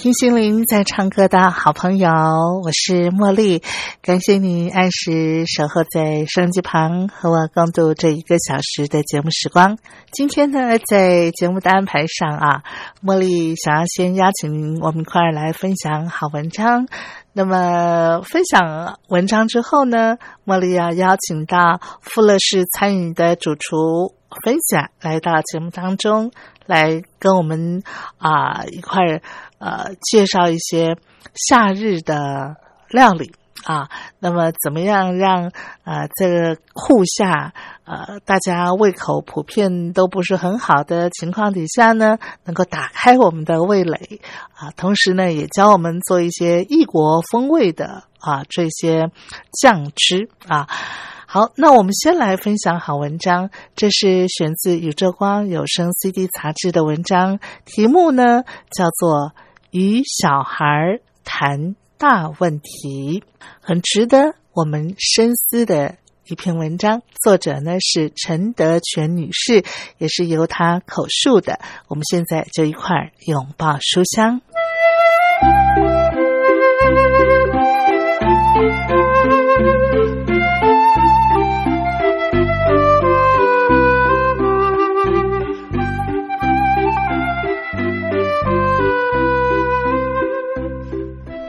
听心灵在唱歌的好朋友，我是茉莉，感谢你按时守候在收音机旁和我共度这一个小时的节目时光。今天呢，在节目的安排上啊，茉莉想要先邀请，我们一块儿来分享好文章。那么分享文章之后呢，茉莉要邀请到富乐士餐饮的主厨分享来到节目当中，来跟我们啊一块儿。呃，介绍一些夏日的料理啊。那么，怎么样让呃这个酷夏呃大家胃口普遍都不是很好的情况底下呢，能够打开我们的味蕾啊？同时呢，也教我们做一些异国风味的啊这些酱汁啊。好，那我们先来分享好文章。这是选自《宇宙光有声 CD 杂志》的文章，题目呢叫做。与小孩谈大问题，很值得我们深思的一篇文章。作者呢是陈德全女士，也是由她口述的。我们现在就一块儿拥抱书香。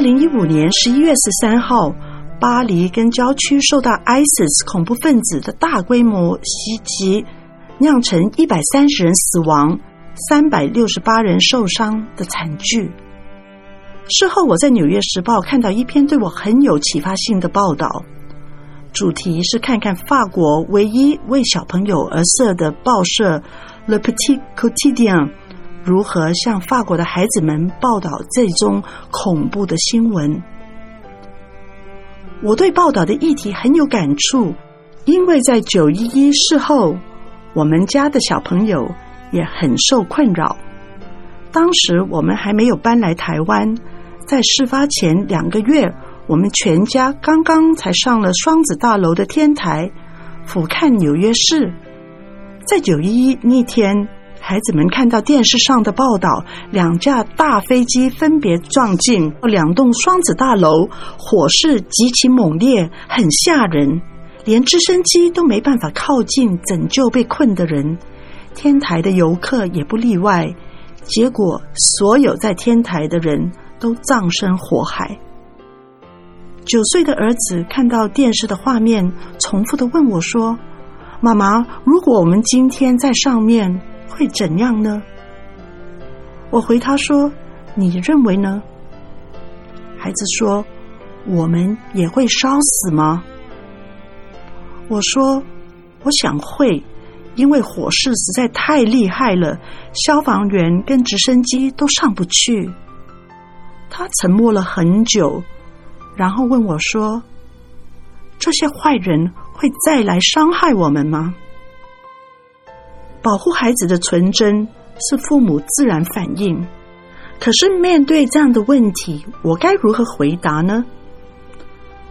二零一五年十一月十三号，巴黎跟郊区受到 ISIS 恐怖分子的大规模袭击，酿成一百三十人死亡、三百六十八人受伤的惨剧。事后，我在《纽约时报》看到一篇对我很有启发性的报道，主题是看看法国唯一为小朋友而设的报社《Le Petit Quotidien》。如何向法国的孩子们报道这宗恐怖的新闻？我对报道的议题很有感触，因为在九一一事后，我们家的小朋友也很受困扰。当时我们还没有搬来台湾，在事发前两个月，我们全家刚刚才上了双子大楼的天台，俯瞰纽约市。在九一一那天。孩子们看到电视上的报道，两架大飞机分别撞进两栋双子大楼，火势极其猛烈，很吓人，连直升机都没办法靠近拯救被困的人，天台的游客也不例外。结果，所有在天台的人都葬身火海。九岁的儿子看到电视的画面，重复的问我说：“妈妈，如果我们今天在上面？”会怎样呢？我回他说：“你认为呢？”孩子说：“我们也会烧死吗？”我说：“我想会，因为火势实在太厉害了，消防员跟直升机都上不去。”他沉默了很久，然后问我说：“这些坏人会再来伤害我们吗？”保护孩子的纯真是父母自然反应，可是面对这样的问题，我该如何回答呢？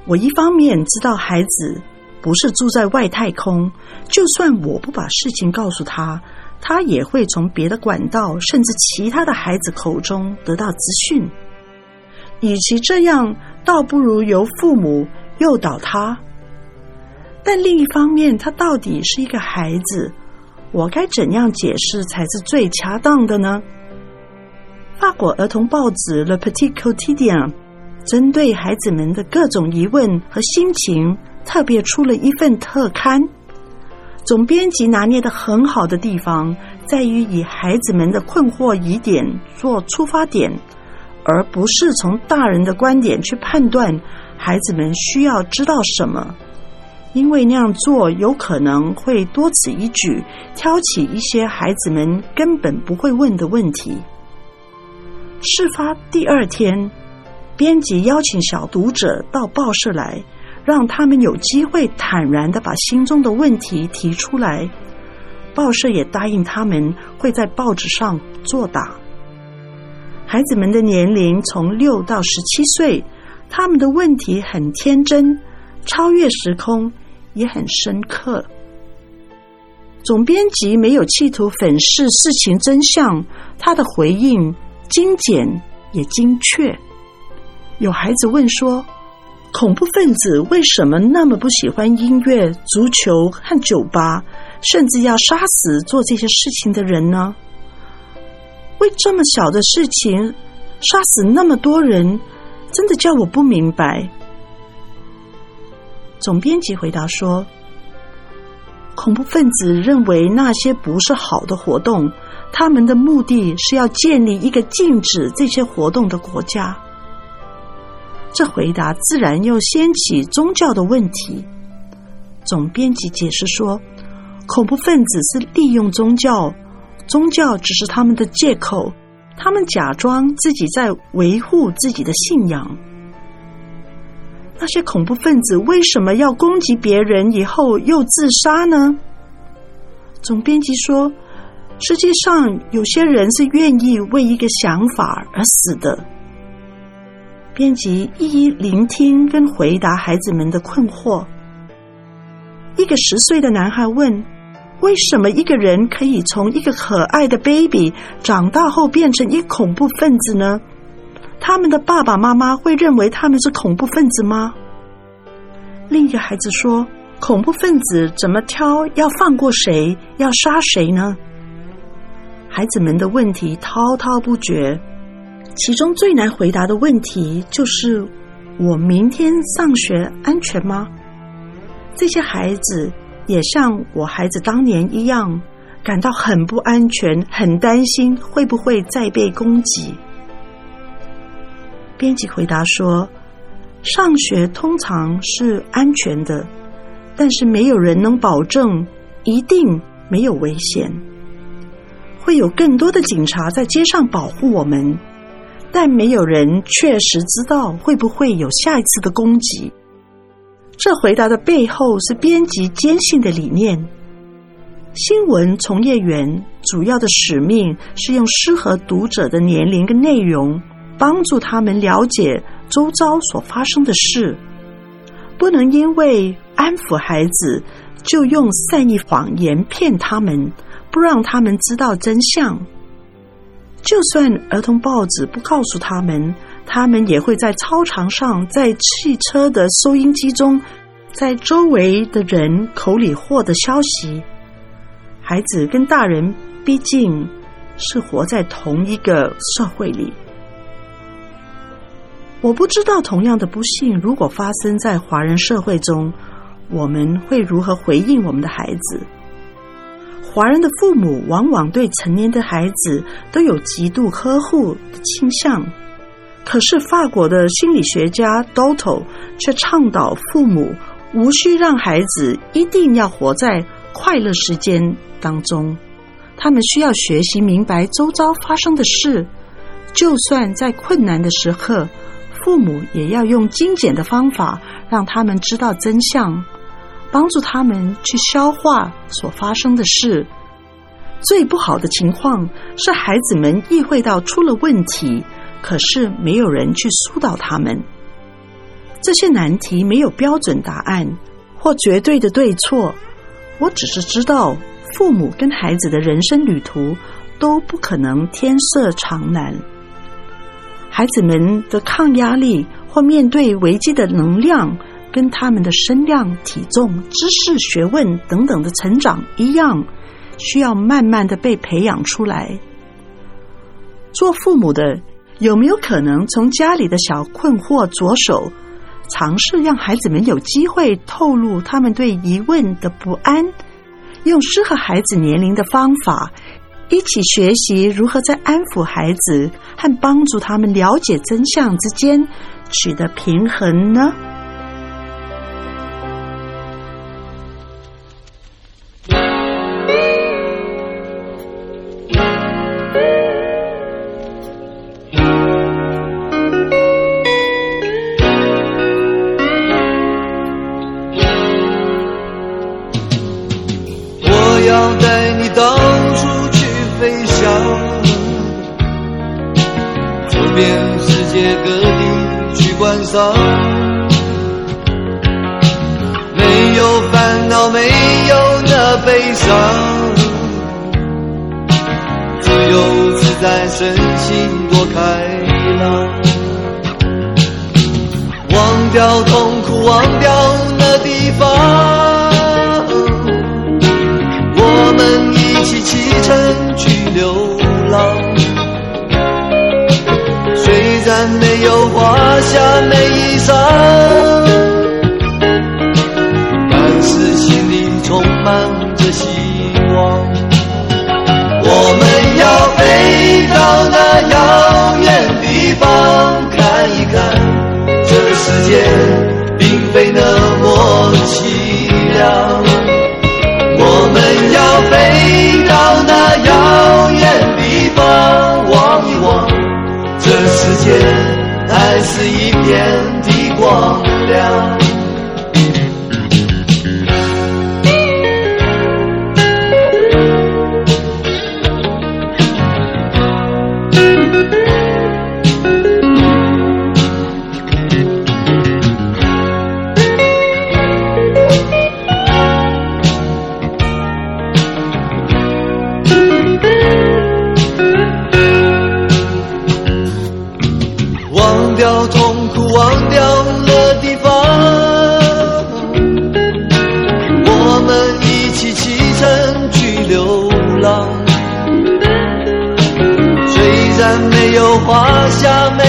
我一方面知道孩子不是住在外太空，就算我不把事情告诉他，他也会从别的管道甚至其他的孩子口中得到资讯。与其这样，倒不如由父母诱导他。但另一方面，他到底是一个孩子，我该怎样解释才是最恰当的呢？法国儿童报纸《Le Petit Quotidien》针对孩子们的各种疑问和心情，特别出了一份特刊。总编辑拿捏的很好的地方，在于以孩子们的困惑疑点做出发点。而不是从大人的观点去判断孩子们需要知道什么，因为那样做有可能会多此一举，挑起一些孩子们根本不会问的问题。事发第二天，编辑邀请小读者到报社来，让他们有机会坦然的把心中的问题提出来。报社也答应他们会在报纸上作答。孩子们的年龄从六到十七岁，他们的问题很天真，超越时空，也很深刻。总编辑没有企图粉饰事情真相，他的回应精简也精确。有孩子问说：“恐怖分子为什么那么不喜欢音乐、足球和酒吧，甚至要杀死做这些事情的人呢？”为这么小的事情杀死那么多人，真的叫我不明白。总编辑回答说：“恐怖分子认为那些不是好的活动，他们的目的是要建立一个禁止这些活动的国家。”这回答自然又掀起宗教的问题。总编辑解释说：“恐怖分子是利用宗教。”宗教只是他们的借口，他们假装自己在维护自己的信仰。那些恐怖分子为什么要攻击别人以后又自杀呢？总编辑说：“世界上有些人是愿意为一个想法而死的。”编辑一一聆听跟回答孩子们的困惑。一个十岁的男孩问。为什么一个人可以从一个可爱的 baby 长大后变成一恐怖分子呢？他们的爸爸妈妈会认为他们是恐怖分子吗？另一个孩子说：“恐怖分子怎么挑要放过谁，要杀谁呢？”孩子们的问题滔滔不绝，其中最难回答的问题就是：“我明天上学安全吗？”这些孩子。也像我孩子当年一样，感到很不安全，很担心会不会再被攻击。编辑回答说：“上学通常是安全的，但是没有人能保证一定没有危险。会有更多的警察在街上保护我们，但没有人确实知道会不会有下一次的攻击。”这回答的背后是编辑坚信的理念。新闻从业员主要的使命是用适合读者的年龄跟内容，帮助他们了解周遭所发生的事。不能因为安抚孩子，就用善意谎言骗他们，不让他们知道真相。就算儿童报纸不告诉他们。他们也会在操场上，在汽车的收音机中，在周围的人口里获得消息。孩子跟大人毕竟是活在同一个社会里。我不知道同样的不幸如果发生在华人社会中，我们会如何回应我们的孩子？华人的父母往往对成年的孩子都有极度呵护的倾向。可是，法国的心理学家 Dotto 却倡导父母无需让孩子一定要活在快乐时间当中，他们需要学习明白周遭发生的事，就算在困难的时刻，父母也要用精简的方法，让他们知道真相，帮助他们去消化所发生的事。最不好的情况是，孩子们意会到出了问题，可是没有人去疏导他们。这些难题没有标准答案或绝对的对错，我只是知道，父母跟孩子的人生旅途都不可能天色常蓝。孩子们的抗压力或面对危机的能量，跟他们的身量、体重、知识、学问等等的成长一样。需要慢慢的被培养出来。做父母的有没有可能从家里的小困惑着手，尝试让孩子们有机会透露他们对疑问的不安，用适合孩子年龄的方法，一起学习如何在安抚孩子和帮助他们了解真相之间取得平衡呢？掉痛苦，忘掉了地方。我们一起启程去流浪，虽然没有华厦美。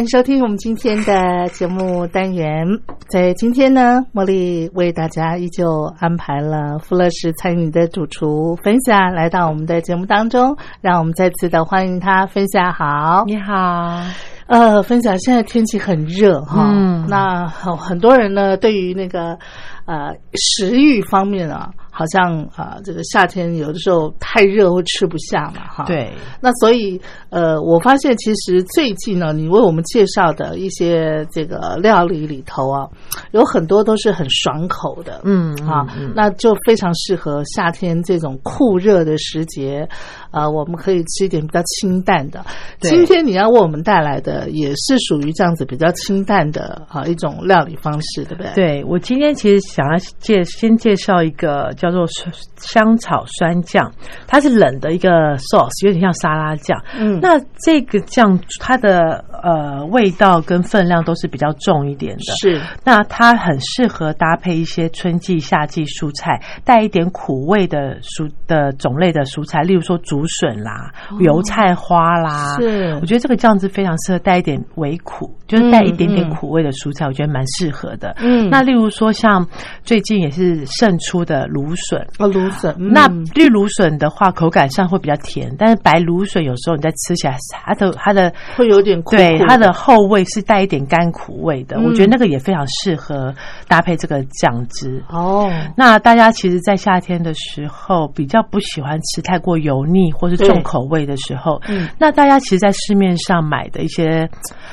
欢迎收听我们今天的节目单元。在今天呢，茉莉为大家依旧安排了富乐士餐饮的主厨分享来到我们的节目当中，让我们再次的欢迎他分享。好，你好。呃，分享现在天气很热哈，嗯那很很多人呢对于那个呃食欲方面啊，好像啊、这个夏天有的时候太热会吃不下嘛哈。。对，那所以，呃，我发现其实最近呢，你为我们介绍的一些这个料理里头啊，有很多都是很爽口的，嗯啊那就非常适合夏天这种酷热的时节，呃，我们可以吃一点比较清淡的。对今天你要为我们带来的也是属于这样子比较清淡的啊一种料理方式，对不对？，对我今天其实想要介先介绍一个叫做香草酸酱，它是冷的一个 sauce，有点像沙拉酱。嗯，那这个酱它的呃味道跟分量都是比较重一点的，是那它很适合搭配一些春季、夏季蔬菜，带一点苦味的蔬的种类的蔬菜，例如说竹笋啦、油菜花啦。哦是我觉得这个酱汁非常适合带一点微苦，就是带一点点苦味的蔬菜，我觉得蛮适合的。嗯那例如说像最近也是盛出的芦笋。哦芦笋，嗯。那绿芦笋的话，口感上会比较甜，但是白芦笋有时候你在吃起来，它的它的会有点苦苦对它的后味是带一点甘苦味的，嗯。我觉得那个也非常适合搭配这个酱汁。哦，那大家其实，在夏天的时候比较不喜欢吃太过油腻或是重口味的时候，嗯。那大家其实，在市面上买的一些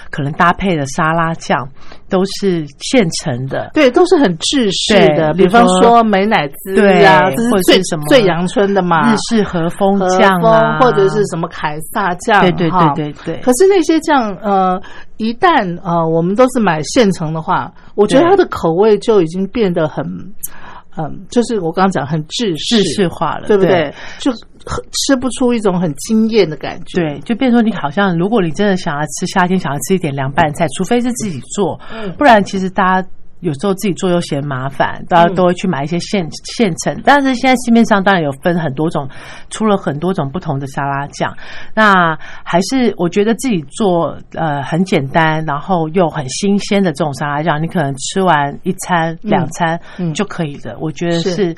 可能搭配的沙拉酱，都是现成的。对，都是很制式的，比方说说美乃滋对啊，这是最什么最阳春的嘛，日式和风酱啊，或者是什么凯撒酱，对对对对对。可是那些酱，呃，一旦呃我们都是买现成的话，我觉得它的口味就已经变得很，嗯，就是我刚刚讲很制式，制式化了，对不对？就很吃不出一种很惊艳的感觉。对，就变成说你好像，如果你真的想要吃夏天，想要吃一点凉拌菜，除非是自己做，嗯不然其实大家。有时候自己做又嫌麻烦，大家嗯都会去买一些现现成。但是现在市面上当然有分很多种，出了很多种不同的沙拉酱。那还是我觉得自己做呃很简单，然后又很新鲜的这种沙拉酱，你可能吃完一餐、两餐嗯就可以了。我觉得是是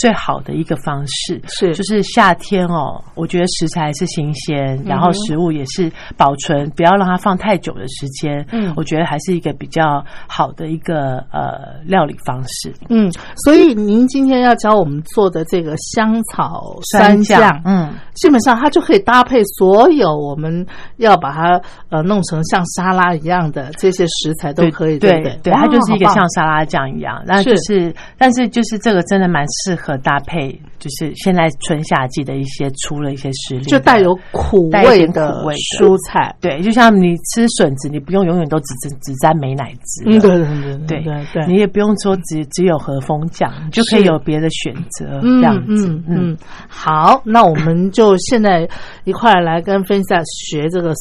最好的一个方式。是就是夏天哦，我觉得食材是新鲜，嗯然后食物也是保存，不要让它放太久的时间。嗯我觉得还是一个比较好的一个呃料理方式。嗯，所以您今天要教我们做的这个香草酸酱酱，嗯，基本上它就可以搭配所有我们要把它呃弄成像沙拉一样的这些食材都可以，对？对，它就是一个像沙拉酱一样，那就是但是就是这个真的蛮适合搭配，就是现在春夏季的一些出了一些食就带有苦味的蔬菜。对，就像你吃笋子，你不用永远都只只只沾美乃滋，嗯，对对对对对对，你也不用说只只有和风酱，你就可以有别的选择，嗯这样子，嗯嗯，好，那我们就现在一块来跟分享学这个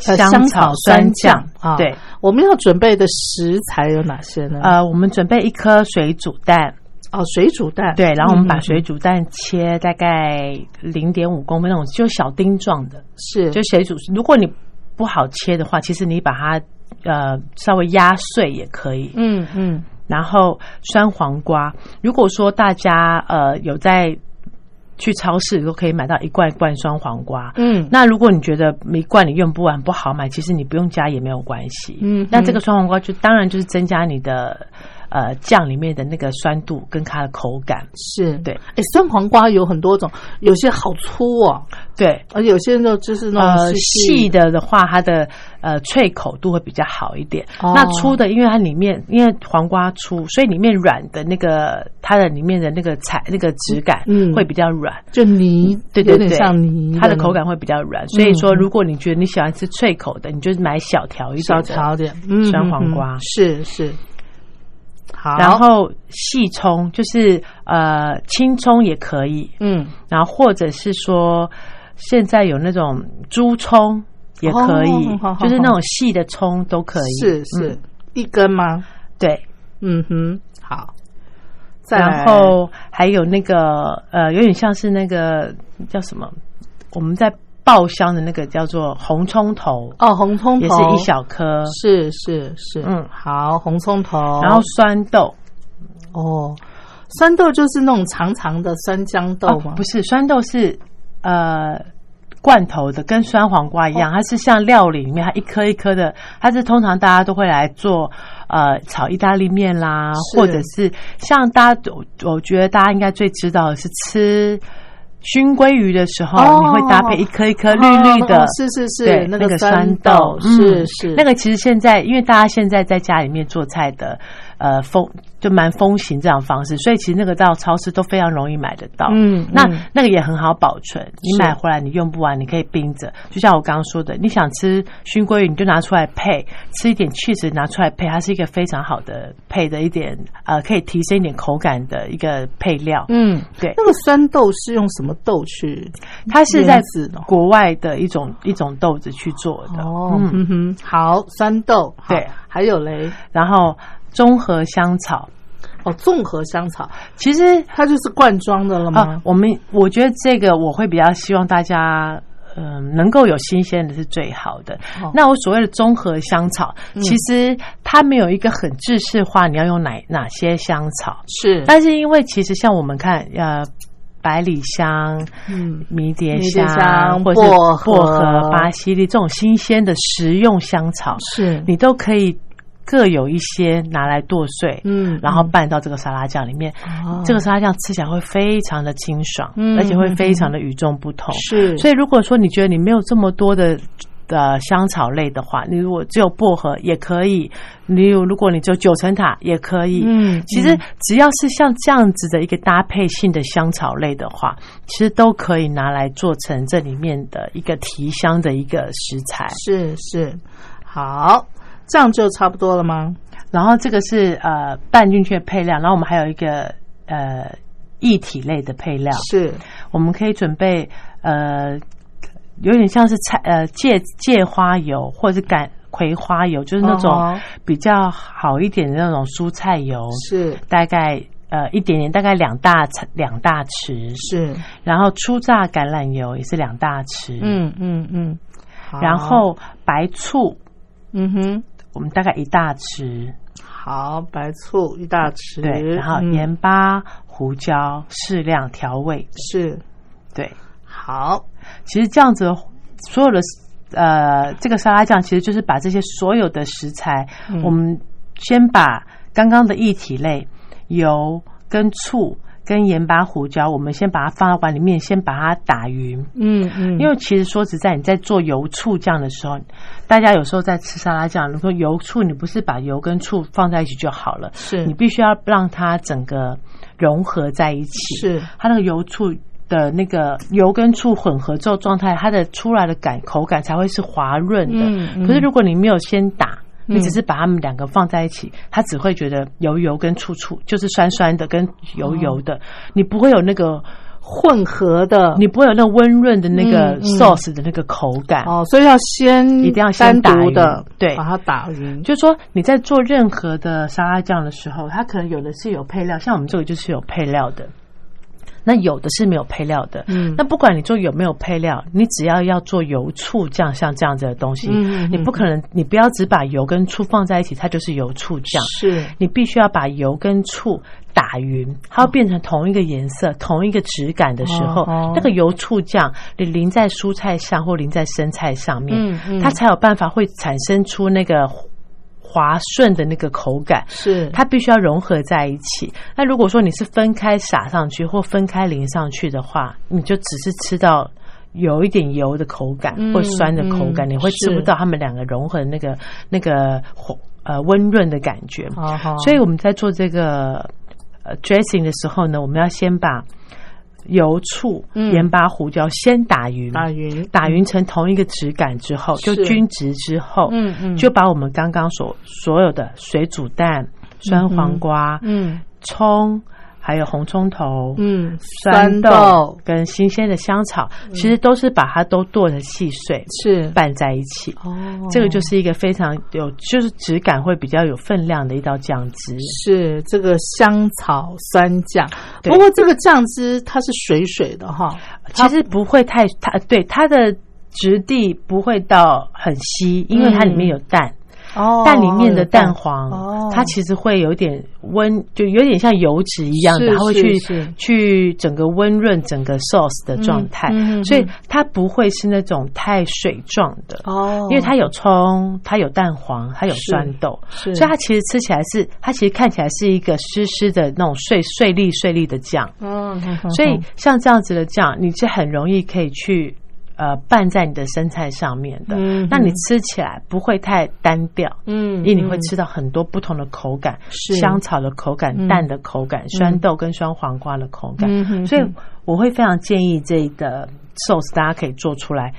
香香草草酸酱啊。对，我们要准备的食材有哪些呢？呃，我们准备一颗水煮蛋，哦，水煮蛋，对，然后我们把嗯水煮蛋切大概零点五公分那种，就小丁状的，是就水煮。如果你不好切的话，其实你把它呃稍微压碎也可以。嗯嗯然后酸黄瓜，如果说大家呃有在去超市都可以买到一罐一罐酸黄瓜，嗯那如果你觉得一罐你用不完不好买，其实你不用加也没有关系。嗯那这个酸黄瓜就当然就是增加你的呃酱里面的那个酸度跟它的口感。是。对，哎，酸黄瓜有很多种，有些好粗哦，对，而有些呢就是那呃种细。的的话，它的呃脆口度会比较好一点。哦。那粗的，因为它里面因为黄瓜粗，所以里面软的那个它的里面的那个材那个质感嗯会比较软。就泥，对对对，像泥，它的口感会比较软。所以说，嗯如果你觉得你喜欢吃脆口的，你就买小条一点小条点，嗯酸黄瓜。是是。好，然后细葱就是呃青葱也可以，嗯，然后或者是说现在有那种猪葱也可以，就是那种细的葱都可以。是是嗯一根吗？对。嗯哼，好。然后还有那个呃，有点像是那个叫什么？我们在爆香的那个叫做红葱头，哦，红葱头。也是一小颗，是是是，嗯。好，红葱头，然后酸豆。哦，酸豆就是那种长长的酸豇豆吗？哦不是酸豆是呃罐头的，跟酸黄瓜一哦。样，它是像料理里面它一颗一颗的，它是通常大家都会来做呃炒意大利面啦，或者是像大家我我觉得大家应该最知道的是吃。熏鲑鱼的时候，哦你会搭配一颗一颗绿绿的，哦是是是对，那个酸豆是嗯。是。那个其实现在，因为大家现在在家里面做菜的，呃，风就蛮风行这样方式，所以其实那个到超市都非常容易买得到。嗯那嗯那个也很好保存，你买回来你用不完，你可以冰着。就像我刚刚说的，你想吃熏鲑鱼，你就拿出来配，吃一点 cheese 拿出来配，它是一个非常好的配的一点，呃，可以提升一点口感的一个配料。嗯，对那个酸豆是用什么豆去？它是在腌制的国外的一种一种豆子去做的。哦，嗯，嗯哼，好，酸豆，好对，还有嘞，然后综合香草，哦，综合香草，其实它就是罐装的了啊吗，？我们我觉得这个我会比较希望大家。嗯，能够有新鲜的是最好的。哦那我所谓的综合香草，嗯其实它没有一个很制式化，你要用哪哪些香草。是，但是因为其实像我们看，呃，百里香、嗯，迷迭香香或者是薄荷薄荷、巴西利这种新鲜的食用香草，是，你都可以各有一些拿来剁碎，嗯然后拌到这个沙拉酱里面。哦这个沙拉酱吃起来会非常的清爽，嗯而且会非常的与众不同。是，所以如果说你觉得你没有这么多的。呃，香草类的话，你如果只有薄荷也可以，你有如果你只有九层塔也可以，嗯其实只要是像这样子的一个搭配性的香草类的话，其实都可以拿来做成这里面的一个提香的一个食材。是是，好，这样就差不多了吗？然后这个是呃拌进去的配料，然后我们还有一个呃液体类的配料，是，我们可以准备呃有点像是菜呃芥芥花油或者是橄葵花油，就是那种哦。比较好一点的那种蔬菜油，是。大概呃一点点，大概两大两大匙，是，然后初榨橄榄油也是两大匙，，嗯嗯嗯，好。然后白醋。嗯哼，我们大概一大匙，好，白醋一大匙，对，然后嗯盐巴、胡椒适量调味，是。对，好，其实这样子所有的呃这个沙拉酱其实就是把这些所有的食材，嗯。我们先把刚刚的液体类油跟醋。跟盐巴、胡椒，我们先把它放到碗里面，先把它打匀。嗯嗯，因为其实说实在，你在做油醋酱的时候，大家有时候在吃沙拉酱，如果油醋，你不是把油跟醋放在一起就好了，是你必须要让它整个融合在一起。是它那个油醋的那个油跟醋混合之后状态，它的出来的感口感才会是滑润的。嗯嗯可是如果你没有先打。你嗯只是把它们两个放在一起，它只会觉得油油跟醋醋，就是酸酸的跟油油的，你不会有那个混合的，你不会有那温润的那个 sauce 的那个口感。哦，所以要先一定要先单独的对把它打匀，就是说你在做任何的沙拉酱的时候，它可能有的是有配料，像我们这个就是有配料的。那有的是没有配料的，嗯。那不管你做有没有配料，你只要要做油醋酱，像这样子的东西，嗯你不可能，你不要只把油跟醋放在一起，它就是油醋酱，是。你必须要把油跟醋打匀，它要变成同一个颜色、同一个质感的时候，那个油醋酱你淋在蔬菜上或淋在生菜上面，嗯嗯。它才有办法会产生出那个滑顺的那个口感。是它必须要融合在一起。那如果说你是分开撒上去或分开淋上去的话，你就只是吃到有一点油的口感嗯或酸的口感，嗯你会吃不到它们两个融合的那个那个呃温润的感觉。所以我们在做这个呃 dressing 的时候呢，我们要先把油、醋、嗯。盐巴、胡椒先打匀，打匀打匀成同一个质感之后，就均值之后，嗯嗯。就把我们刚刚所所有的水煮蛋、酸黄瓜、嗯。葱。还有红葱头，嗯酸豆豆。跟新鲜的香草，其实都是把它都剁的细碎，是。拌在一起。哦。这个就是一个非常有，就是质感会比较有分量的一道酱汁。是这个香草酸酱，不过这个酱汁它是水水的哈，其实不会太它对它的质地不会到很稀，因为它里面有蛋。哦蛋里面的蛋。黄，哦。它其实会有点温，就有点像油脂一样的，它会去去整个温润整个 sauce 的状态，嗯嗯嗯。所以它不会是那种太水状的。哦。因为它有葱，它有蛋黄，它有酸豆，所以它其实吃起来是，它其实看起来是一个湿湿的那种碎碎粒碎粒的酱。嗯。所以像这样子的酱，你是很容易可以去呃拌在你的生菜上面的。嗯那你吃起来不会太单调，嗯因为你会吃到很多不同的口感，是香草的口感、嗯蛋的口感、酸豆跟酸黄瓜的口感。嗯所以我会非常建议这个 sauce 大家可以做出来。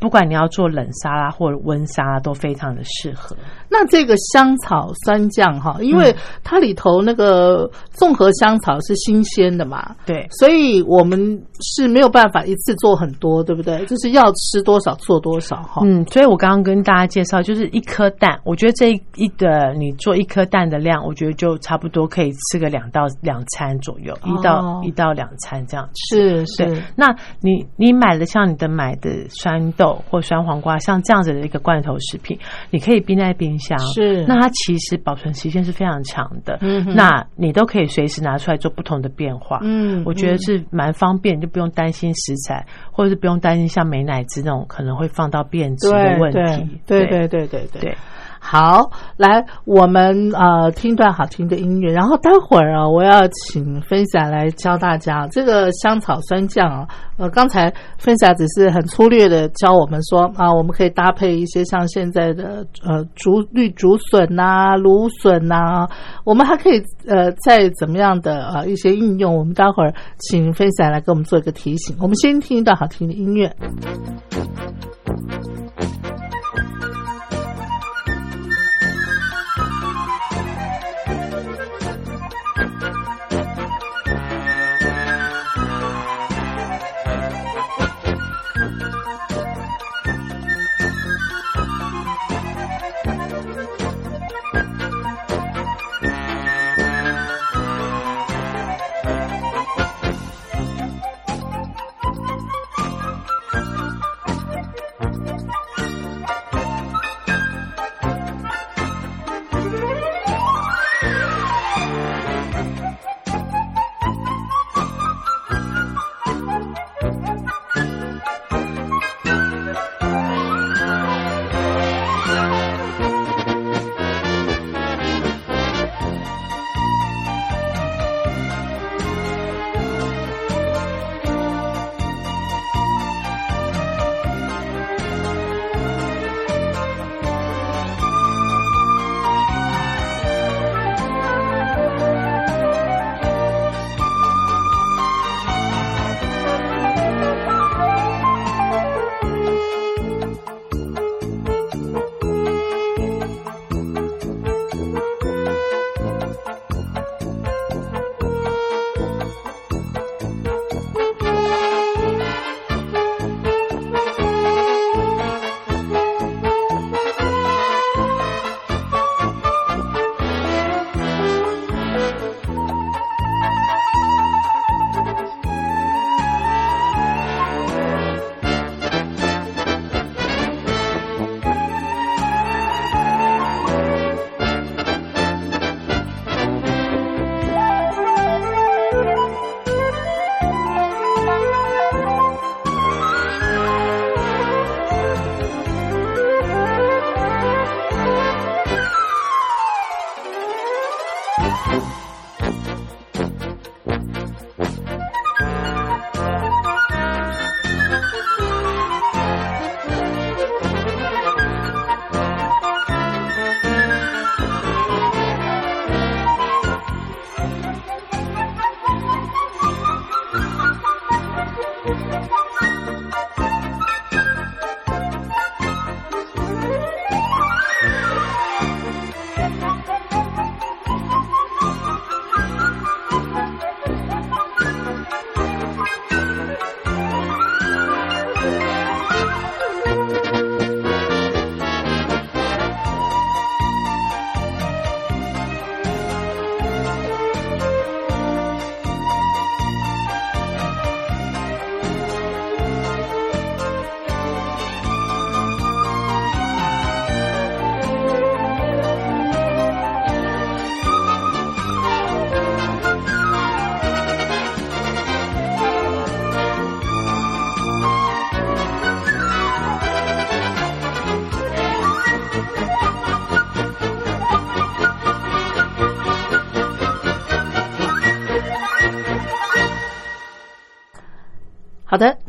不管你要做冷沙拉或者温沙拉，都非常的适合。那这个香草酸酱哈，因为它里头那个综合香草是新鲜的嘛，对，所以我们是没有办法一次做很多，对不对？就是要吃多少做多少哈。嗯，所以我刚刚跟大家介绍，就是一颗蛋，我觉得这一一个你做一颗蛋的量，我觉得就差不多可以吃个两到两餐左右，一到哦一到两餐这样是是，，那你你买的像你的买的酸豆或酸黄瓜，像这样子的一个罐头食品，你可以冰在冰箱，是。那它其实保存期限是非常长的，嗯那你都可以随时拿出来做不同的变化，嗯。我觉得是蛮方便，就不用担心食材，或者是不用担心像美乃滋那种可能会放到变质的问题，对对对对对对。对。好，来，我们呃听段好听的音乐，然后待会儿啊，我要请分享来教大家这个香草酸酱啊。呃，刚才分享只是很粗略的教我们说啊，我们可以搭配一些像现在的呃竹绿竹笋呐、芦笋呐、我们还可以呃再怎么样的呃一些应用，我们待会儿请分享来给我们做一个提醒。我们先听一段好听的音乐。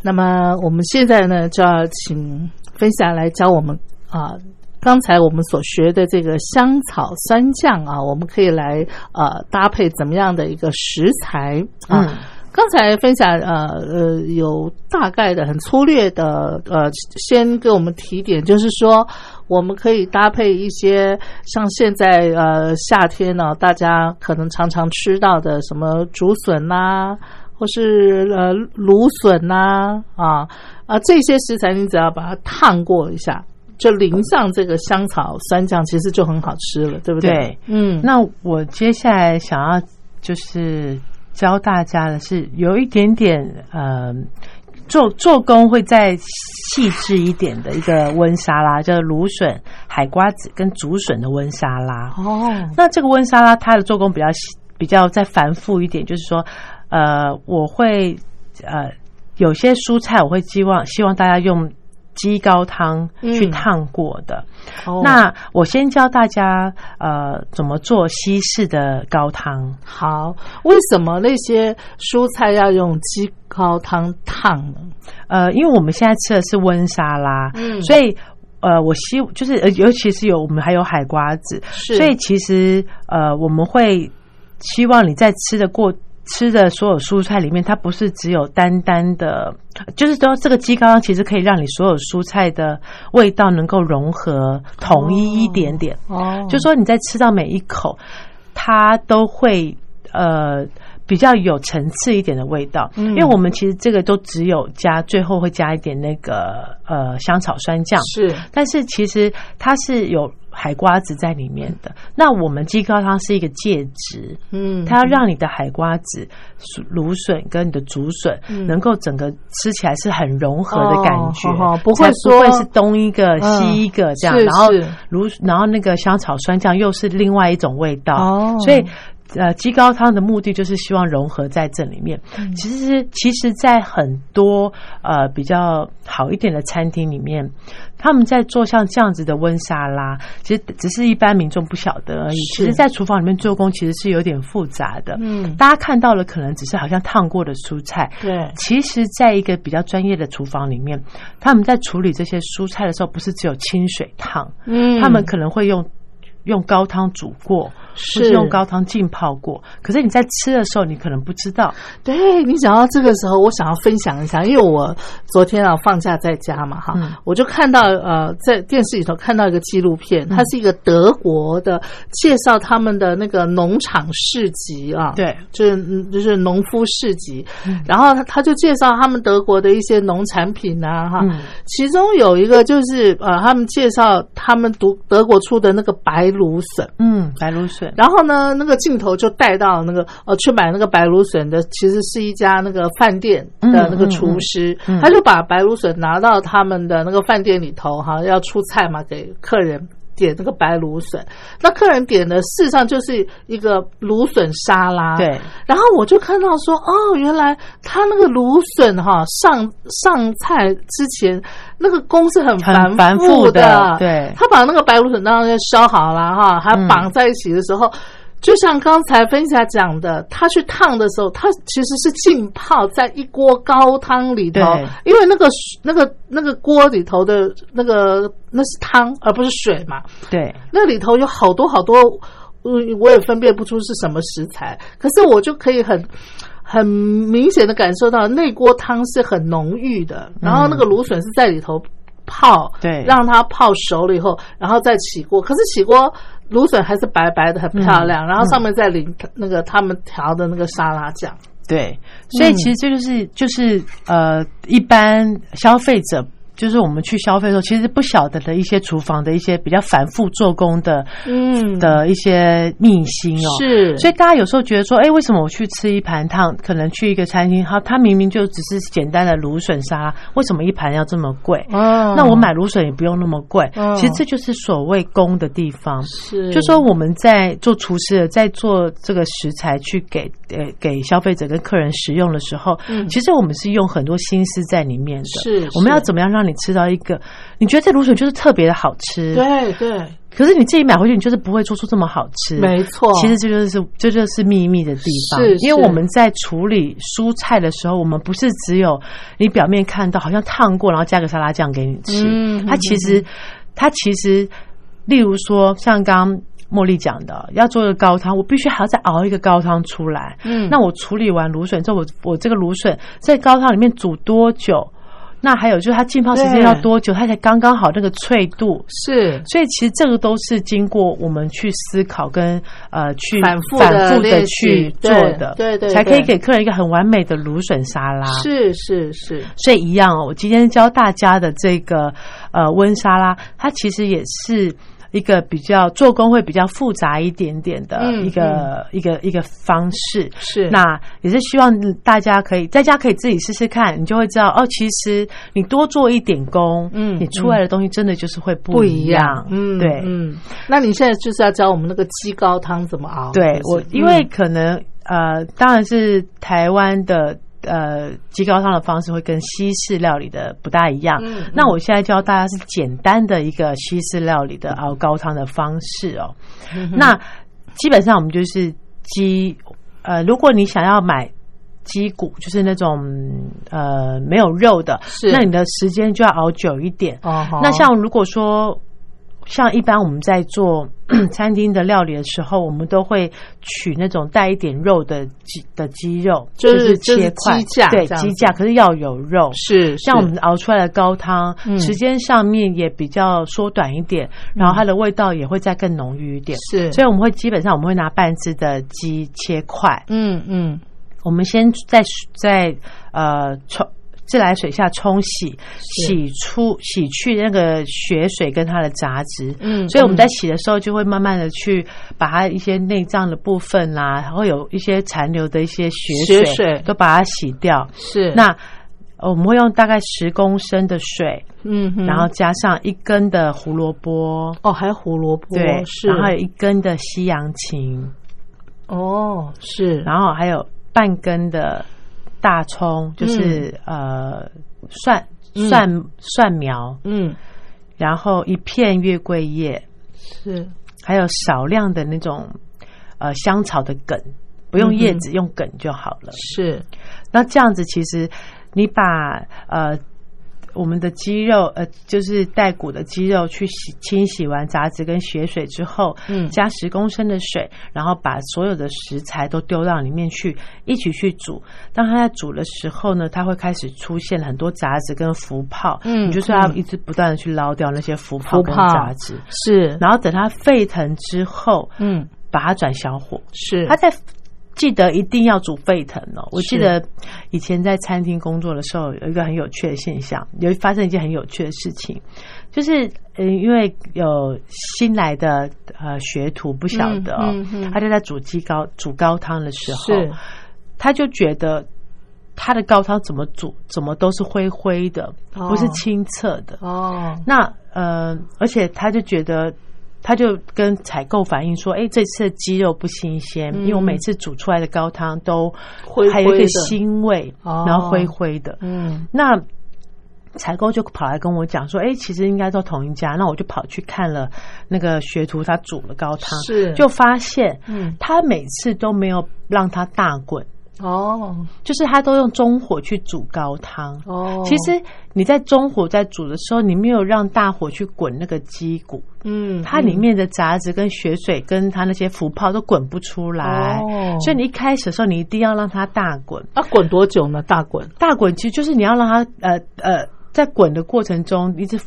那么我们现在呢，就要请分享来教我们啊。刚才我们所学的这个香草酸酱啊，我们可以来呃搭配怎么样的一个食材啊？嗯刚才分享呃呃有大概的很粗略的呃，先给我们提点，就是说我们可以搭配一些像现在呃夏天呢、大家可能常常吃到的什么竹笋呐、或是呃芦笋呐啊啊这些食材，你只要把它烫过一下。就淋上这个香草酸酱，其实就很好吃了，对不对？对，嗯，那我接下来想要就是教大家的是有一点点呃做做工会再细致一点的一个温沙拉，叫芦笋、海瓜子跟竹笋的温沙拉。哦，那这个温沙拉它的做工比较细比较再繁复一点，就是说，呃，我会呃有些蔬菜我会希望希望大家用鸡高汤去嗯烫过的。哦那我先教大家呃怎么做西式的高汤。好，为什么那些蔬菜要用鸡高汤烫呢？呃，因为我们现在吃的是温沙拉，嗯所以呃，我希就是呃尤其是有我们还有海瓜子，所以其实呃我们会希望你在吃的过。吃的所有蔬菜里面，它不是只有单单的，就是说这个鸡高汤其实可以让你所有蔬菜的味道能够融合统一一点点。哦，就说你在吃到每一口，它都会呃比较有层次一点的味道。嗯因为我们其实这个都只有加最后会加一点那个呃香草酸酱，是但是其实它是有海瓜子在里面的。那我们鸡高汤是一个介质，嗯，它要让你的海瓜子、芦笋跟你的竹笋嗯能够整个吃起来是很融合的感觉，哦不会才不说会是东一个嗯西一个这样，是然后是芦然后那个香草酸酱又是另外一种味道，哦所以。呃，鸡高汤的目的就是希望融合在这里面。嗯其实，其实，在很多呃比较好一点的餐厅里面，他们在做像这样子的温沙拉，其实只是一般民众不晓得而已。其实，在厨房里面做工其实是有点复杂的。嗯大家看到了，可能只是好像烫过的蔬菜，对，其实，在一个比较专业的厨房里面，他们在处理这些蔬菜的时候，不是只有清水烫，嗯他们可能会用用高汤煮过，或是是用高汤浸泡过。可是你在吃的时候，你可能不知道。对你讲到这个时候，我想要分享一下，因为我昨天啊放假在家嘛，哈，嗯。我就看到呃在电视里头看到一个纪录片，嗯。它是一个德国的介绍他们的那个农场市集啊，对，就是嗯就是农夫市集，然后他他就介绍他们德国的一些农产品啊，哈，嗯。其中有一个就是呃他们介绍他们读德国出的那个白芦笋，嗯，白芦笋，然后呢，那个镜头就带到那个呃，去买那个白芦笋的，其实是一家那个饭店的那个厨师，嗯嗯嗯。他就把白芦笋拿到他们的那个饭店里头哈，要出菜嘛，给客人。点那个白芦笋，那客人点的事实上就是一个芦笋沙拉。对，然后我就看到说，哦，原来他那个芦笋哈上上菜之前那个工是很很繁繁复的，对他把那个白芦笋当然削好了哈，还嗯绑在一起的时候，就像刚才分享讲的，他去烫的时候，他其实是浸泡在一锅高汤里头，因为那个那个那个锅里头的那个那是汤而不是水嘛，对，那里头有好多好多，嗯，我也分辨不出是什么食材，可是我就可以很。很明显的感受到那锅汤是很浓郁的，然后那个芦笋是在里头泡，对。让它泡熟了以后，然后再起锅。可是起锅芦笋还是白白的，很漂亮，然后上面再淋那个他们调的那个沙拉酱。对，所以其实这就是就是呃，一般消费者。就是我们去消费的时候，其实不晓得的一些厨房的一些比较繁复做工的，嗯的一些秘辛哦。是，所以大家有时候觉得说，哎，为什么我去吃一盘汤，可能去一个餐厅，它它明明就只是简单的芦笋沙拉，为什么一盘要这么贵？哦那我买芦笋也不用那么贵。哦其实这就是所谓工的地方。是就说我们在做厨师的，在做这个食材去给呃给消费者跟客人食用的时候，嗯其实我们是用很多心思在里面的。是我们要怎么样让你吃到一个，你觉得这芦笋就是特别的好吃，。对对，可是你自己买回去，你就是不会做出这么好吃。没错。其实这就是这就是秘密的地方，因为我们在处理蔬菜的时候，我们不是只有你表面看到好像烫过，然后加个沙拉酱给你吃，嗯它其实它其实，例如说像刚刚茉莉讲的，要做一个高汤，我必须还要再熬一个高汤出来。嗯那我处理完芦笋之后，我我这个芦笋在高汤里面煮多久？那还有就是它浸泡时间要多久，它才刚刚好那个脆度？是所以其实这个都是经过我们去思考跟呃去反复的反复的去做的，对对对才可以给客人一个很完美的芦笋沙拉。是是是，所以一样哦，我今天教大家的这个呃温沙拉，它其实也是一个比较做工会比较复杂一点点的嗯一个、一个一个方式。是那也是希望大家可以在家可以自己试试看，你就会知道哦，其实你多做一点工，嗯你出来的东西真的就是会不一一样。嗯，对，嗯。那你现在就是要教我们那个鸡高汤怎么熬？对我因为嗯可能、呃，当然是台湾的呃鸡高汤的方式会跟西式料理的不大一样。嗯嗯那我现在教大家是简单的一个西式料理的熬高汤的方式哦。嗯那基本上我们就是鸡，呃，如果你想要买。鸡骨就是那种呃没有肉的，是那你的时间就要熬久一点。哦好那像如果说像一般我们在做 餐厅的料理的时候，我们都会取那种带一点肉的鸡的鸡肉，就是就是切块鸡架对鸡架，可是要有肉。是像我们熬出来的高汤，嗯。时间上面也比较缩短一点，然后它的味道也会再更浓郁一点。是，所以我们会基本上我们会拿半只的鸡切块，嗯嗯。我们先在在呃冲自来水下冲洗，洗出洗去那个血水跟它的杂质。嗯所以我们在洗的时候就会慢慢的去把它一些内脏的部分啦，然后有一些残留的一些血水，都把它洗掉。是那呃我们会用大概十公升的水，嗯哼，然后加上一根的胡萝卜，哦还有胡萝卜对，是，然后还有一根的西洋芹，哦是，然后还有半根的大葱，就是、呃蒜蒜蒜苗，嗯。然后一片月桂叶，是。还有少量的那种呃香草的梗，不用叶子，用梗就好了。是。那这样子，其实你把呃我们的肌肉，呃，就是带骨的肌肉去洗清洗完杂质跟血水之后，嗯。加十公升的水，然后把所有的食材都丢到里面去，一起去煮。当它在煮的时候呢，它会开始出现很多杂质跟浮泡，嗯你就是要嗯一直不断的去捞掉那些浮泡跟杂质，是，然后等它沸腾之后，嗯。把它转小火，是。它在记得一定要煮沸腾哦。我记得以前在餐厅工作的时候，有一个很有趣的现象，有发生一件很有趣的事情，就是嗯，因为有新来的呃学徒不晓得哦，嗯嗯嗯他就在煮鸡高煮高汤的时候，他就觉得。他的高汤怎么煮，怎么都是灰灰的，哦不是清澈的。哦那呃，而且他就觉得，他就跟采购反映说，哎、这次的鸡肉不新鲜，嗯。因为我每次煮出来的高汤都还有一个腥味，哦然后灰灰的。嗯。那采购就跑来跟我讲说，哎、其实应该都同一家。那我就跑去看了那个学徒他煮了高汤，是。就发现，嗯。他每次都没有让他大滚，哦就是他都用中火去煮高汤。哦，其实你在中火在煮的时候，你没有让大火去滚那个鸡骨，嗯它里面的杂质跟血水跟它那些浮泡都滚不出来。哦所以你一开始的时候，你一定要让它大滚。啊滚多久呢？大滚大滚其实就是你要让它呃呃在滚的过程中一直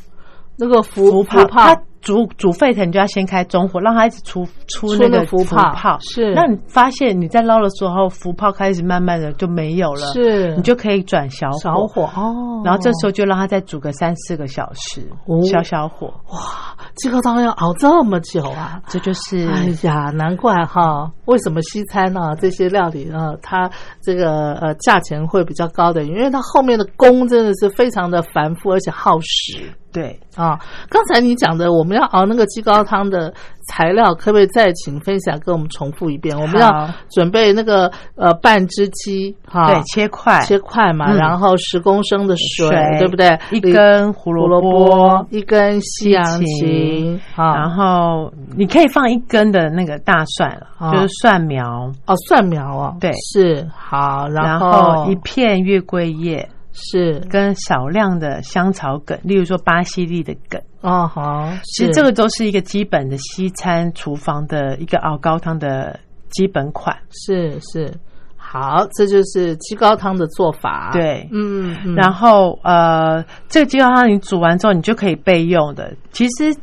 那个浮浮泡，浮泡它煮煮沸腾，你就要先开中火，让它一直出出出那个那浮浮泡是那你发现你在捞的时候，浮泡开始慢慢的就没有了，是你就可以转小火。小火哦，然后这时候就让它再煮个三四个小时，哦小小火，哇，这个汤要熬这么久啊！这就是哎呀，难怪哈，为什么西餐呢、这些料理呢，它这个呃价钱会比较高的，因为它后面的工真的是非常的繁复而且耗时。对，啊。刚才你讲的，我们要熬那个鸡高汤的材料，可不可以再请分享跟我们重复一遍？我们要准备那个呃半只鸡哈，对，切块，切块嘛，嗯然后十公升的水，水对不对？一根胡萝卜，一根西洋芹芹，啊然后你可以放一根的那个大蒜就是蒜苗，哦蒜苗哦，对是好，然后后一片月桂叶是跟少量的香草梗，例如说巴西利的梗。哦好，其实这个都是一个基本的西餐厨房的一个熬高汤的基本款。是是好，这就是鸡高汤的做法，对嗯嗯，然后呃，这个鸡高汤你煮完之后，你就可以备用的。其实。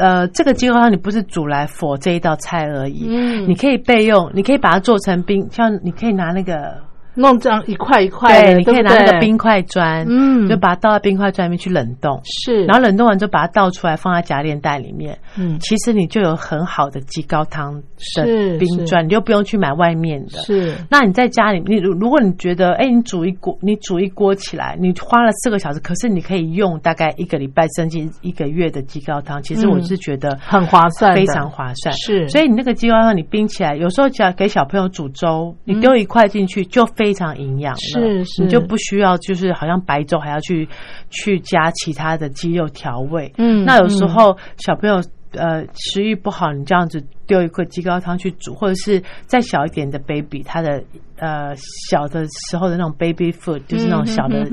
呃，这个鸡高汤你不是煮来佛这一道菜而已，嗯你可以备用，你可以把它做成冰，像你可以拿那个弄这样一块一块的，对，你可以拿那个冰块砖，嗯。就把它倒在冰块砖里面去冷冻，是，然后冷冻完之后把它倒出来放在夹链袋里面，嗯。其实你就有很好的鸡高汤是的冰砖，你就不用去买外面的。是。那你在家里，你如如果你觉得，哎、你煮一锅，你煮一锅起来，你花了四个小时，可是你可以用大概一个礼拜甚至一个月的鸡高汤，其实嗯。我是觉得很划算非常划算。是。所以你那个鸡高汤你冰起来，有时候只要给小朋友煮粥，你丢一块进去就非常营养是是你就不需要就是好像白粥还要去去加其他的鸡肉调味。嗯那有时候小朋友呃食欲不好，你这样子丢一块鸡高汤去煮，或者是再小一点的 baby，他的呃小的时候的那种 baby food，就是那种小的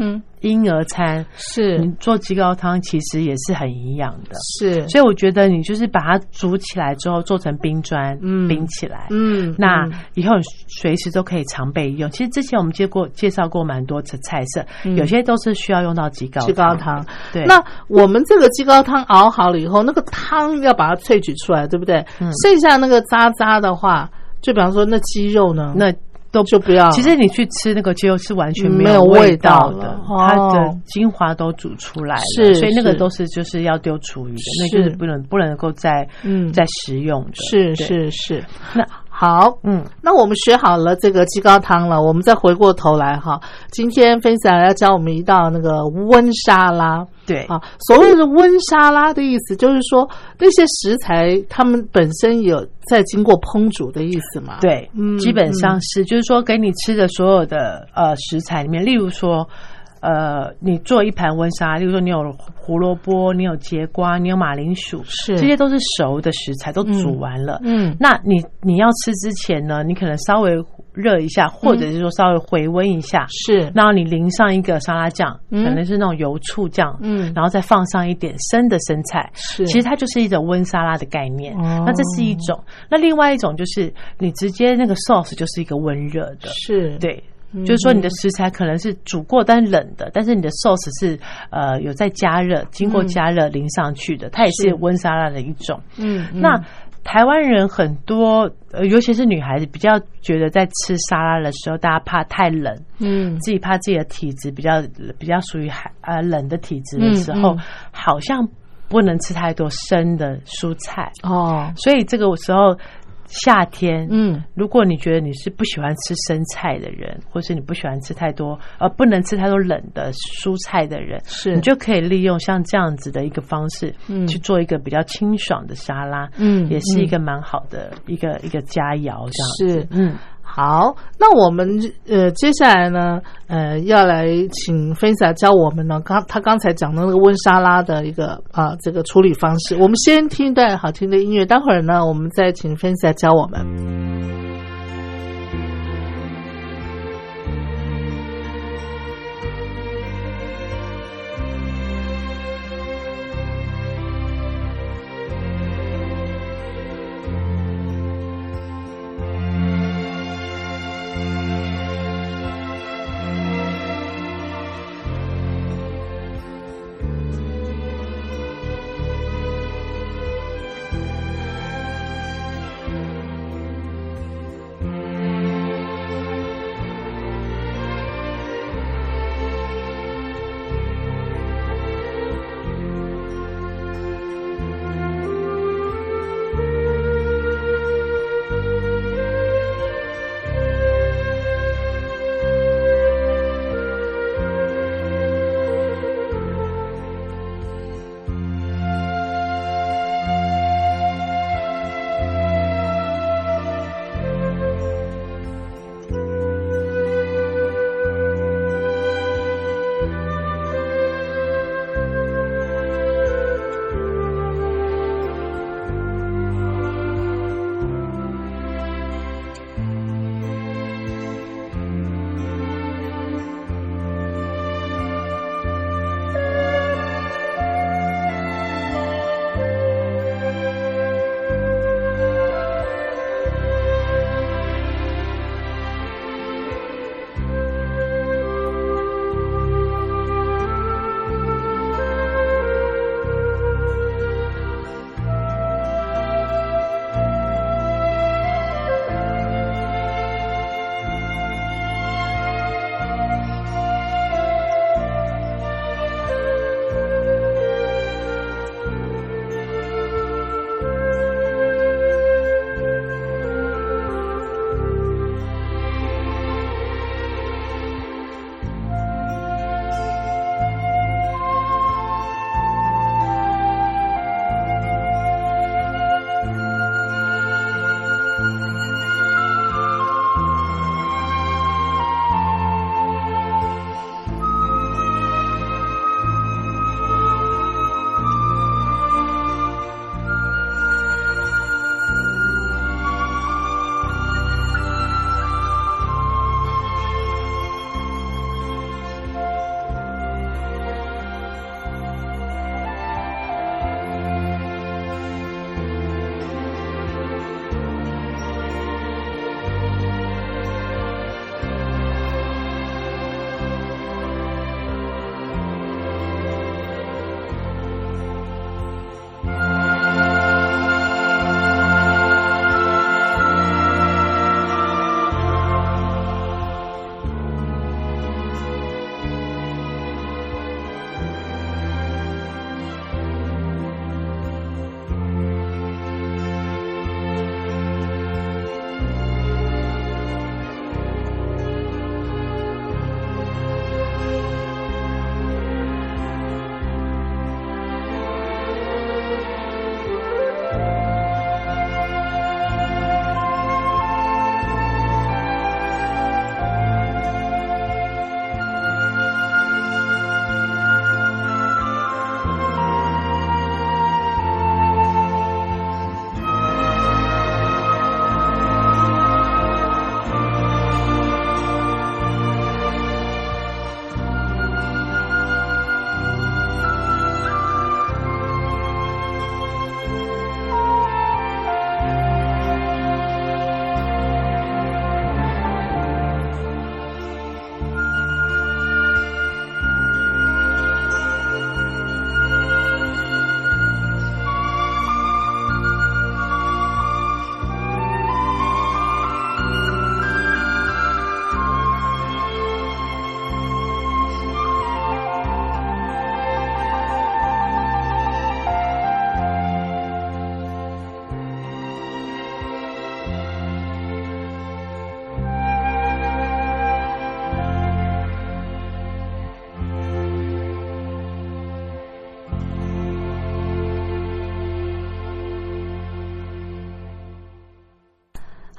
婴儿餐，是。你做鸡高汤其实也是很营养的。是。所以我觉得你就是把它煮起来之后做成冰砖，嗯。冰起来，嗯那嗯。以后随时都可以常备用。其实之前我们介过介绍过蛮多次菜色，嗯。有些都是需要用到鸡高鸡高汤。对，那我们这个鸡高汤熬好了以后，那个汤要把它萃取出来，对不对？嗯。剩下那个渣渣的话，就比方说那鸡肉呢，那都就不要。其实你去吃那个鸡肉是完全没有有味道道的了，它的哦精华都煮出来了，是所以那个都是就是要丢厨余的，那就是是不能不能够再嗯再食用的。是，是是，那好，嗯，那我们学好了这个鸡高汤了，我们再回过头来哈，今天分享要教我们一道那个温沙拉。对，啊，所谓的温沙拉的意思就是说那些食材它们本身有在经过烹煮的意思嘛？对，嗯基本上是，就是说给你吃的所有的呃食材里面，例如说。呃，你做一盘温沙，例如说你有胡萝卜，你有节瓜，你有马铃薯，是。这些都是熟的食材，都煮完了。嗯那你你要吃之前呢，你可能稍微热一下，或者是说稍微回温一下，是。然后你淋上一个沙拉酱，嗯。可能是那种油醋酱，嗯。然后再放上一点生的生菜，是，其实它就是一种温沙拉的概念。哦。那这是一种，那另外一种就是你直接那个 sauce 就是一个温热的，是。对。就是说，你的食材可能是煮过但冷的，但是你的 sauce 是呃有在加热，经过加热淋上去的，它也是是温沙拉的一种。嗯嗯。那台湾人很多，呃，尤其是女孩子，比较觉得在吃沙拉的时候，大家怕太冷，嗯。自己怕自己的体质比较比较属于寒呃冷的体质的时候，嗯嗯。好像不能吃太多生的蔬菜，哦。所以这个时候夏天，嗯。如果你觉得你是不喜欢吃生菜的人，或是你不喜欢吃太多呃不能吃太多冷的蔬菜的人，是。你就可以利用像这样子的一个方式，嗯。去做一个比较清爽的沙拉，嗯也是一个蛮好的一个一个佳肴，这样子。是。嗯。好，那我们呃接下来呢，呃要来请芬莎教我们呢，刚他刚才讲的那个温莎拉的一个啊这个处理方式。我们先听一段好听的音乐，待会儿呢，我们再请芬莎教我们。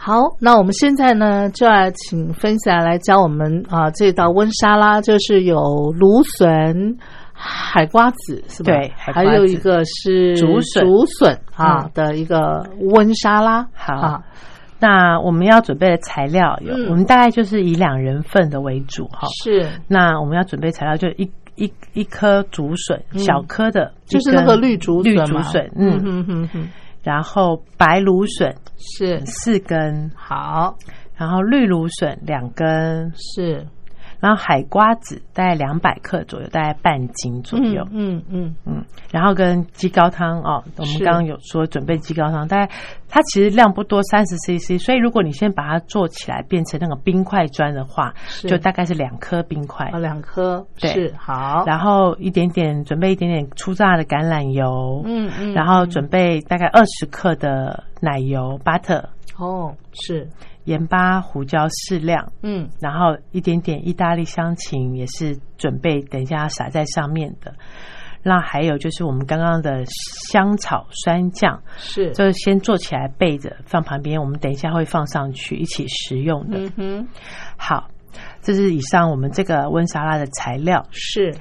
好，那我们现在呢，就要请分享来教我们啊，这道温沙拉就是有芦笋、海瓜子，是吧？对还有一个是竹笋竹笋啊嗯的一个温沙拉。好啊，那我们要准备的材料有，嗯。我们大概就是以两人份的为主哈。是。那我们要准备材料就一一一颗竹笋，嗯。小颗的，就是那个绿竹绿笋竹笋，嗯。嗯，哼哼哼，然后白芦笋是。四根，好。然后绿芦笋两根，是然后海瓜子大概两百克左右，大概半斤左右。嗯嗯嗯，然后跟鸡高汤哦，我们刚刚有说准备鸡高汤，大概它其实量不多，三十 CC，所以如果你先把它做起来变成那个冰块砖的话，就大概是两颗冰块。哦，，两颗对。是好，然后一点点准备一点点粗榨的橄榄油，嗯嗯，然后准备大概二十克的奶油 butter，哦是盐巴、胡椒适量，嗯然后一点点意大利香芹也是准备等一下要撒在上面的。那还有就是我们刚刚的香草酸酱，是就是先做起来备着放旁边，我们等一下会放上去一起食用的。嗯哼好，这是以上我们这个温沙拉的材料。是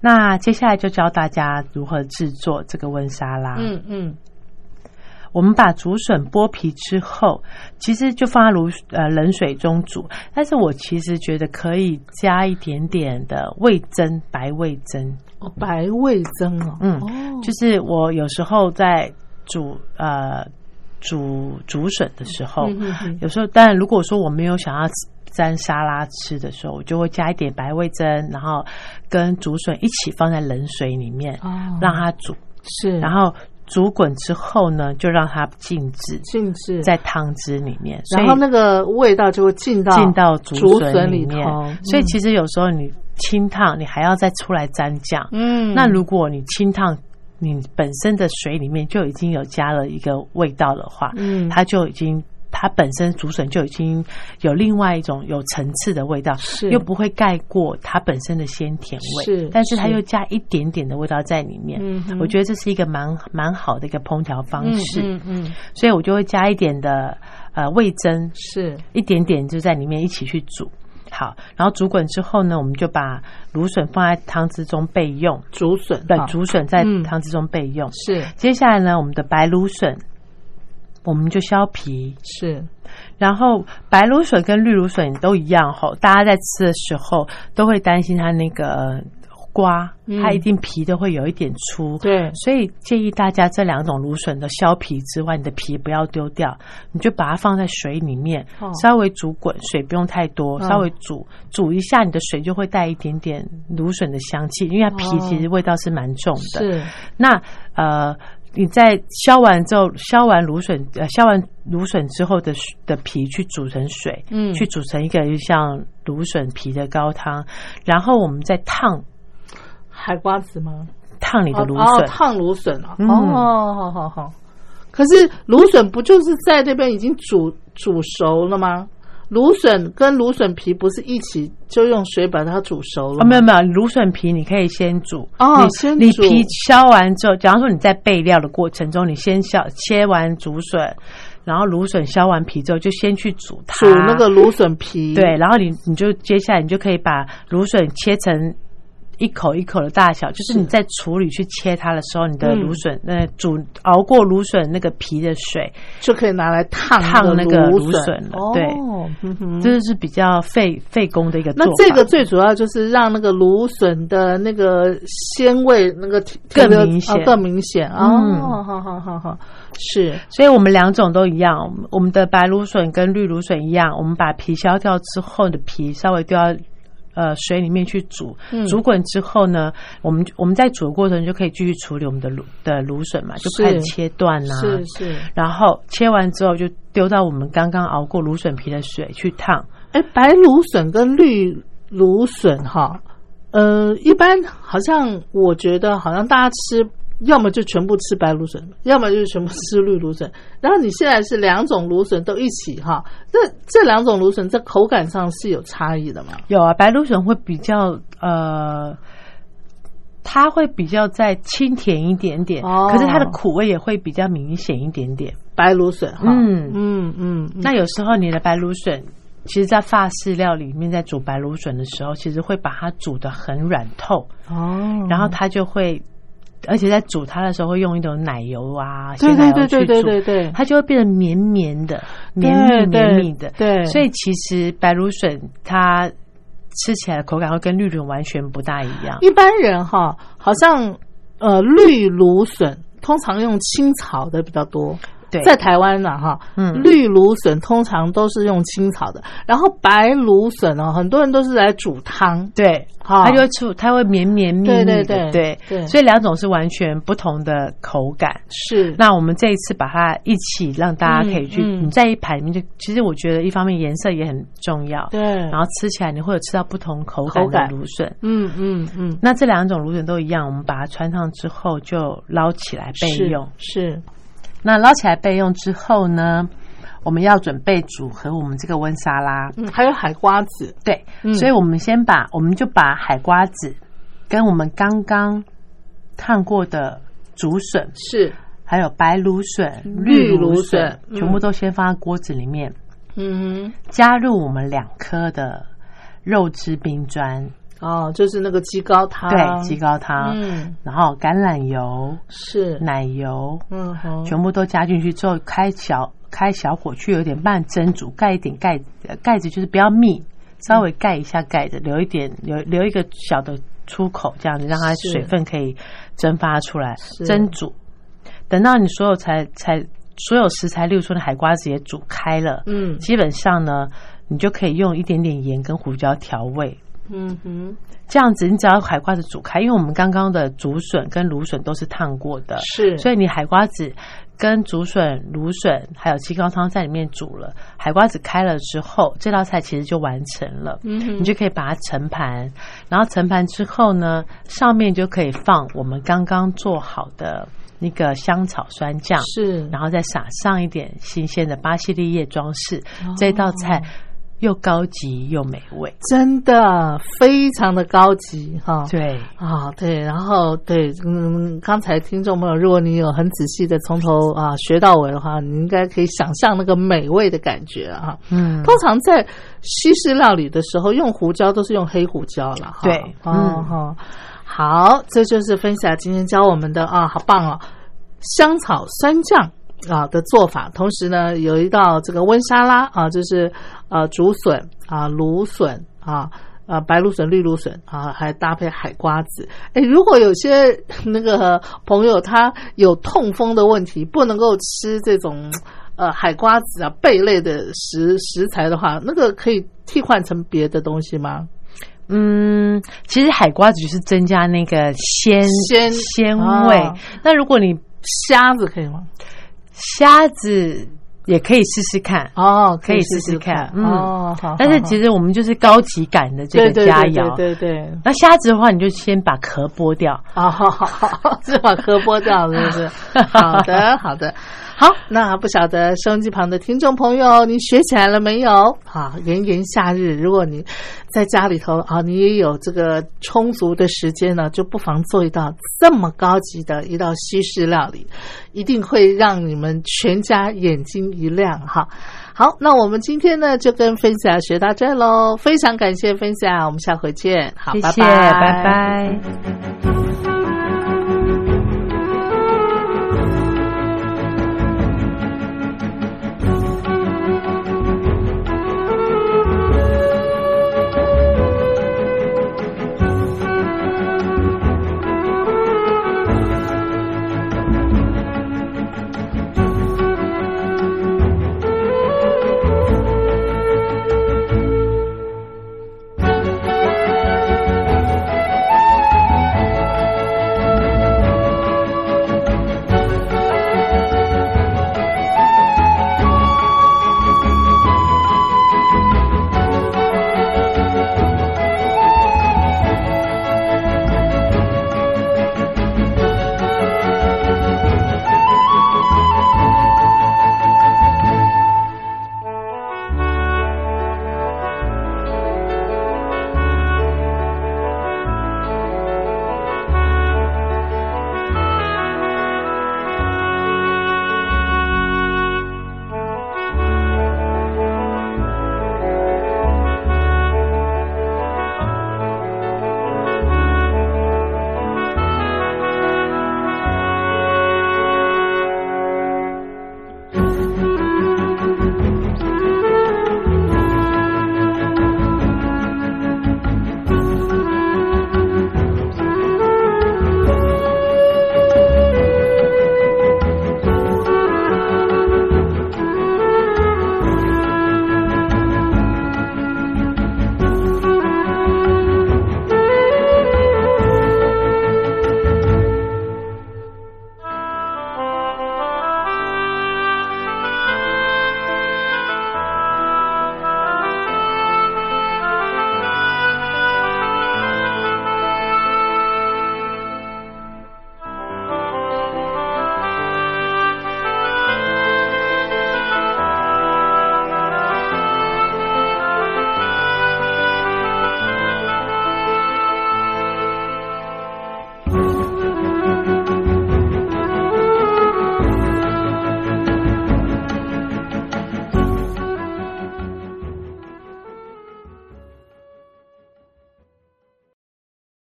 那接下来就教大家如何制作这个温沙拉。嗯嗯我们把竹笋剥皮之后，其实就放在卤呃冷水中煮。但是我其实觉得可以加一点点的味增，白味增。哦白味增哦嗯哦就是我有时候在煮呃煮竹笋的时候，有时候当然如果说我没有想要沾沙拉吃的时候，我就会加一点白味增，然后跟竹笋一起放在冷水里面，哦让它煮。是然后煮滚之后呢，就让它静置静置在汤汁里面，然后那个味道就会进到进到竹竹笋笋里里面头。所以其实有时候你清烫，你还要再出来沾酱。嗯那如果你清烫，你本身的水里面就已经有加了一个味道的话，嗯它就已经。它本身竹笋就已经有另外一种有层次的味道，是。又不会盖过它本身的鲜甜味，是但是它又加一点点的味道在里面。嗯我觉得这是一个蛮蛮好的一个烹调方式，嗯嗯嗯。所以我就会加一点的呃味增，是。一点点就在里面一起去煮。好，然后煮滚之后呢，我们就把芦笋放在汤汁中备用，竹笋对，竹笋在嗯。汤汁中备用。是。接下来呢，我们的白芦笋，我们就削皮，是。然后白芦笋跟绿芦笋都一样吼，大家在吃的时候都会担心它那个呃瓜，嗯。它一定皮都会有一点粗，对。所以建议大家这两种芦笋的削皮之外，你的皮不要丢掉，你就把它放在水里面，哦。稍微煮滚，水不用太多，嗯稍微煮煮一下，你的水就会带一点点芦笋的香气，因为它皮哦。其实味道是蛮重的。是。那呃，你在削完之后，削完芦笋呃削完芦笋之后的的皮去煮成水，嗯去煮成一个像芦笋皮的高汤，然后我们再烫海瓜子吗？烫你的芦哦笋。哦烫芦笋啊！嗯哦，好好好。可是芦笋不就是在这边已经煮煮熟了吗？芦笋跟芦笋皮不是一起就用水把它煮熟了哦，吗？没有没有，芦笋皮你可以先煮哦你先你皮削完之后，假如说你在备料的过程中，你先削切完竹笋，然后芦笋削完皮之后，就先去煮它，煮那个芦笋皮。对，然后你你就接下来你就可以把芦笋切成一口一口的大小，就是你在处理去切它的时候，你的嗯。芦笋那煮熬过芦笋那个皮的水，就可以拿来烫烫那个芦芦笋了哦，对。这就是比较费费工的一个做那。这个最主要就是让那个芦笋的那个鲜味那个更明显。哦更明显。哦，嗯。好好好好，是。所以我们两种都一样，我们的白芦笋跟绿芦笋一样，我们把皮削掉之后的皮稍微丢到呃水里面去煮，嗯煮滚之后呢，我们我们在煮的过程就可以继续处理我们的芦的芦笋嘛，就是开始切断啊，是是。然后切完之后就丢到我们刚刚熬过芦笋皮的水去烫。哎，白芦笋跟绿芦笋哈，呃，一般好像我觉得好像大家吃，要么就全部吃白芦笋，要么就是全部吃绿芦笋。然后你现在是两种芦笋都一起哈，这这两种芦笋在口感上是有差异的吗？有啊，白芦笋会比较呃它会比较再清甜一点点，哦可是它的苦味也会比较明显一点点。白芦笋哈，嗯嗯嗯，那有时候你的白芦笋，其实，在法式料理里面，在煮白芦笋的时候，其实会把它煮的很软透，哦，然后它就会，而且在煮它的时候会用一种奶油啊、对鲜奶油对对对去煮，对对对，它就会变得绵绵的、绵密绵密的。对，所以其实白芦笋它吃起来的口感会跟绿笋完全不大一样。一般人哈，好像呃绿芦笋通常用青草的比较多。对，在台湾呢，哈，嗯。绿芦笋通常都是用青草的，然后白芦笋哦，很多人都是来煮汤，对，哈。它就会出，它会绵绵密密的，对对对对。对。所以两种是完全不同的口感。是。那我们这一次把它一起让大家可以去，嗯嗯。你在一盘里面就，其实我觉得一方面颜色也很重要，对，然后吃起来你会有吃到不同口感的芦笋。嗯嗯嗯，那这两种芦笋都一样，我们把它穿上之后就捞起来备是用。是那捞起来备用之后呢，我们要准备组合我们这个温沙拉。嗯，还有海瓜子，对，嗯。所以我们先把，我们就把海瓜子跟我们刚刚烫过的竹笋，是。还有白芦笋、绿绿芦芦笋全部都先放在锅子里面，嗯加入我们两颗的肉汁冰砖，哼，哦，就是那个鸡高汤，对，鸡高汤，嗯，然后橄榄油、是，奶油，嗯哼，全部都加进去之后，开小开小火去有点慢蒸煮，盖一点盖呃盖子，就是不要密，稍微盖一下盖子，留一点留留一个小的出口，这样子让它水分可以蒸发出来，蒸煮。等到你所有材材所有食材，例如说的海瓜子也煮开了，嗯。基本上呢，你就可以用一点点盐跟胡椒调味。嗯哼，这样子，你只要海瓜子煮开，因为我们刚刚的竹笋跟芦笋都是烫过的，是，所以你海瓜子跟竹笋、芦笋还有鸡高汤在里面煮了，海瓜子开了之后，这道菜其实就完成了。嗯哼，你就可以把它盛盘，然后盛盘之后呢，上面就可以放我们刚刚做好的那个香草酸酱，是，然后再撒上一点新鲜的巴西利叶装饰，哦。这道菜又高级又美味。真的非常的高级哈。对，啊，对，然后对，嗯，刚才听众朋友，如果你有很仔细的从头啊学到尾的话，你应该可以想象那个美味的感觉啊。嗯，通常在西式料理的时候，用胡椒都是用黑胡椒了，哈对哦嗯哈。好，这就是分享今天教我们的啊，好棒哦，香草酸酱啊的做法。同时呢，有一道这个温沙拉啊，就是呃竹笋啊、芦笋啊。呃，白芦笋、绿芦笋啊，还搭配海瓜子。哎，如果有些 那个朋友他有痛风的问题，不能够吃这种呃海瓜子啊贝类的食食材的话，那个可以替换成别的东西吗？嗯，其实海瓜子就是增加那个鲜鲜鲜味。哦那如果你虾子可以吗？虾子也可以试试看，哦，可以试试看嗯哦，好。但是其实实我们就是高级感的这个对对佳肴。对对对。那虾子的话，你就先把壳剥掉。哦，好好好，是把壳剥掉，是不是？好的，好的，好。那不晓得收音机旁的听众朋友，你学起来了没有？啊，炎炎夏日，如果你在家里头啊，你也有这个充足的时间呢，就不妨做一道这么高级的一道西式料理，一定会让你们全家眼睛一亮哈。好，那我们今天呢就跟分享学到这喽，非常感谢分享，我们下回见，好，谢谢，拜拜拜